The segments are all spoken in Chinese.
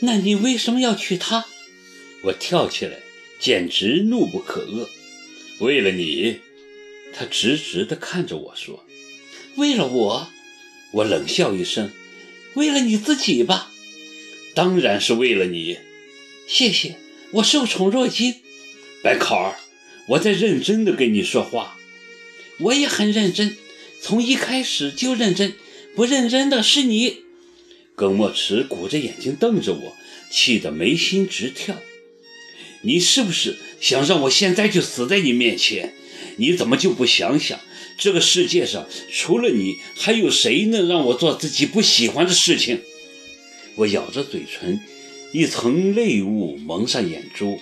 那你为什么要娶她？我跳起来，简直怒不可遏。为了你，他直直地看着我说：“为了我？”我冷笑一声：“为了你自己吧？”当然是为了你。谢谢，我受宠若惊。白考儿，我在认真的跟你说话。我也很认真，从一开始就认真。不认真的是你。耿墨池鼓着眼睛瞪着我，气得眉心直跳。你是不是想让我现在就死在你面前？你怎么就不想想，这个世界上除了你，还有谁能让我做自己不喜欢的事情？我咬着嘴唇，一层泪雾蒙上眼珠。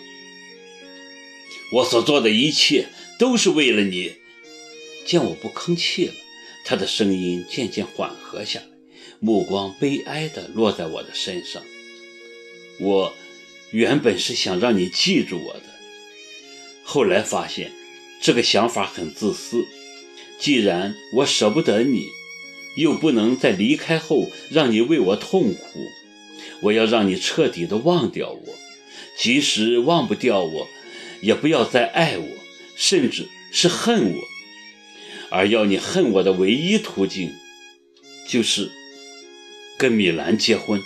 我所做的一切都是为了你。见我不吭气了，他的声音渐渐缓和下来，目光悲哀地落在我的身上。我。原本是想让你记住我的，后来发现这个想法很自私。既然我舍不得你，又不能在离开后让你为我痛苦，我要让你彻底的忘掉我。即使忘不掉我，也不要再爱我，甚至是恨我。而要你恨我的唯一途径，就是跟米兰结婚。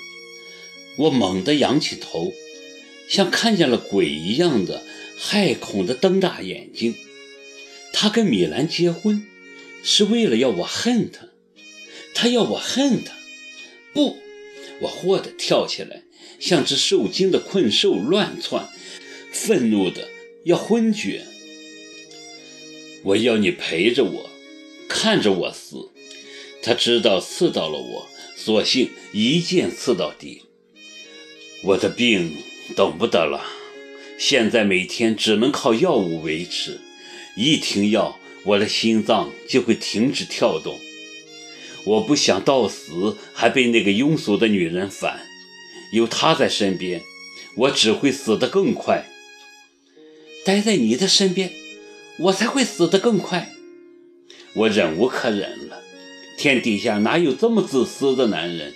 我猛地仰起头。像看见了鬼一样的骇恐的瞪大眼睛，他跟米兰结婚，是为了要我恨他，他要我恨他，不，我豁地跳起来，像只受惊的困兽乱窜，愤怒的要昏厥。我要你陪着我，看着我死。他知道刺到了我，索性一剑刺到底。我的病。等不得了，现在每天只能靠药物维持，一停药，我的心脏就会停止跳动。我不想到死还被那个庸俗的女人烦，有她在身边，我只会死得更快。待在你的身边，我才会死得更快。我忍无可忍了，天底下哪有这么自私的男人？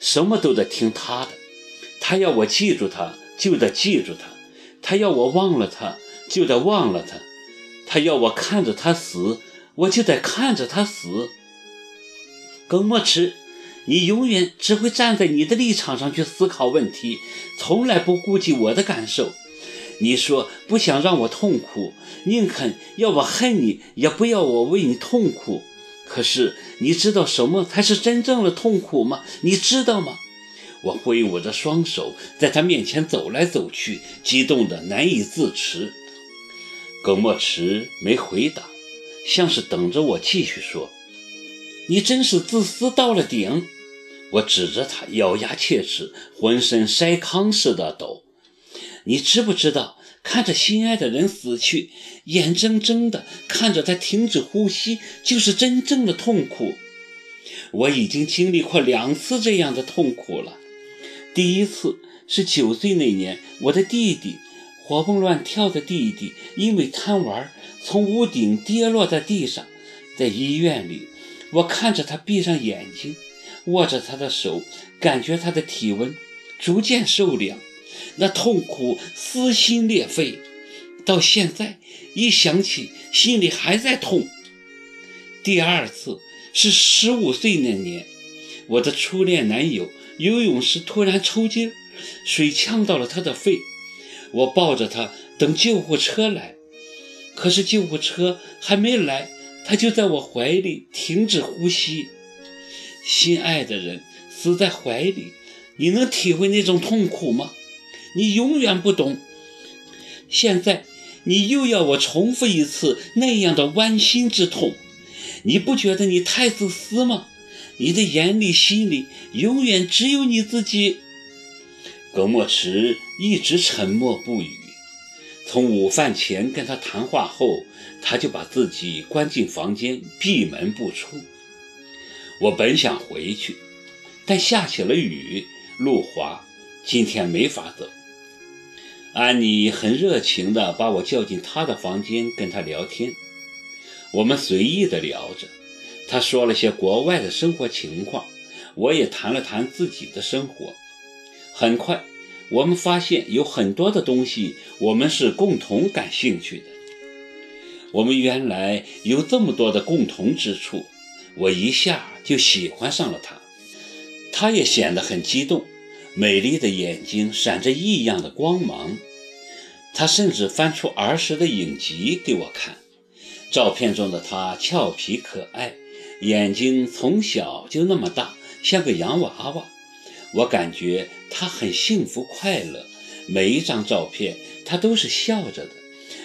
什么都得听他的，他要我记住他。就得记住他，他要我忘了他，就得忘了他；他要我看着他死，我就得看着他死。耿墨池，你永远只会站在你的立场上去思考问题，从来不顾及我的感受。你说不想让我痛苦，宁肯要我恨你，也不要我为你痛苦。可是你知道什么才是真正的痛苦吗？你知道吗？我挥舞着双手，在他面前走来走去，激动得难以自持。耿墨池没回答，像是等着我继续说：“你真是自私到了顶！”我指着他，咬牙切齿，浑身筛糠似的抖。你知不知道，看着心爱的人死去，眼睁睁的看着他停止呼吸，就是真正的痛苦。我已经经历过两次这样的痛苦了。第一次是九岁那年，我的弟弟活蹦乱跳的弟弟，因为贪玩从屋顶跌落在地上，在医院里，我看着他闭上眼睛，握着他的手，感觉他的体温逐渐受凉，那痛苦撕心裂肺，到现在一想起，心里还在痛。第二次是十五岁那年，我的初恋男友。游泳时突然抽筋，水呛到了他的肺。我抱着他等救护车来，可是救护车还没来，他就在我怀里停止呼吸。心爱的人死在怀里，你能体会那种痛苦吗？你永远不懂。现在你又要我重复一次那样的剜心之痛，你不觉得你太自私吗？你的眼里、心里永远只有你自己。葛墨池一直沉默不语。从午饭前跟他谈话后，他就把自己关进房间，闭门不出。我本想回去，但下起了雨，路滑，今天没法走。安妮很热情地把我叫进她的房间，跟她聊天。我们随意地聊着。她说了些国外的生活情况，我也谈了谈自己的生活。很快，我们发现有很多的东西我们是共同感兴趣的。我们原来有这么多的共同之处，我一下就喜欢上了他。他也显得很激动，美丽的眼睛闪着异样的光芒。他甚至翻出儿时的影集给我看，照片中的他俏皮可爱，眼睛从小就那么大，像个洋娃娃。我感觉他很幸福快乐，每一张照片他都是笑着的，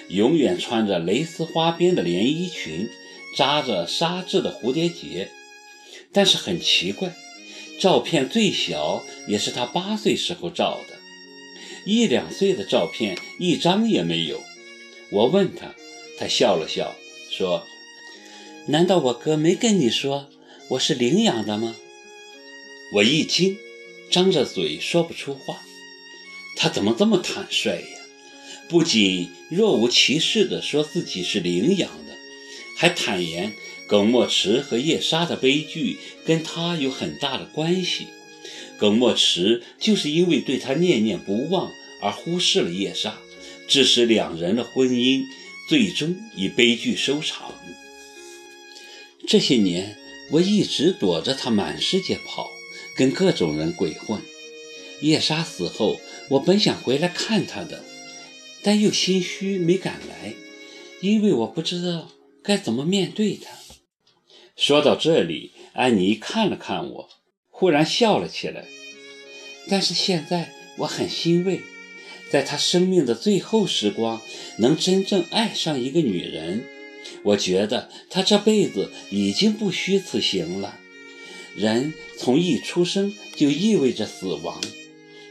永远穿着蕾丝花边的连衣裙，扎着纱质的蝴蝶结。但是很奇怪，照片最小也是他八岁时候照的。一两岁的照片一张也没有。我问他，他笑了笑，说：“难道我哥没跟你说我是领养的吗？”我一惊，张着嘴说不出话。他怎么这么坦率呀？不仅若无其事地说自己是领养的，还坦言耿墨池和叶莎的悲剧跟他有很大的关系。耿墨池就是因为对他念念不忘而忽视了叶莎，致使两人的婚姻最终以悲剧收场。这些年，我一直躲着他满世界跑，跟各种人鬼混。叶莎死后，我本想回来看他的，但又心虚没敢来，因为我不知道该怎么面对他。说到这里，安妮看了看我。忽然笑了起来，但是现在我很欣慰，在他生命的最后时光能真正爱上一个女人，我觉得他这辈子已经不虚此行了。人从一出生就意味着死亡，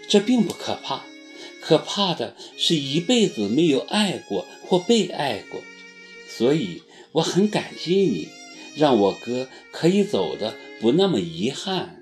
这并不可怕，可怕的是一辈子没有爱过或被爱过。所以我很感激你，让我哥可以走的不那么遗憾。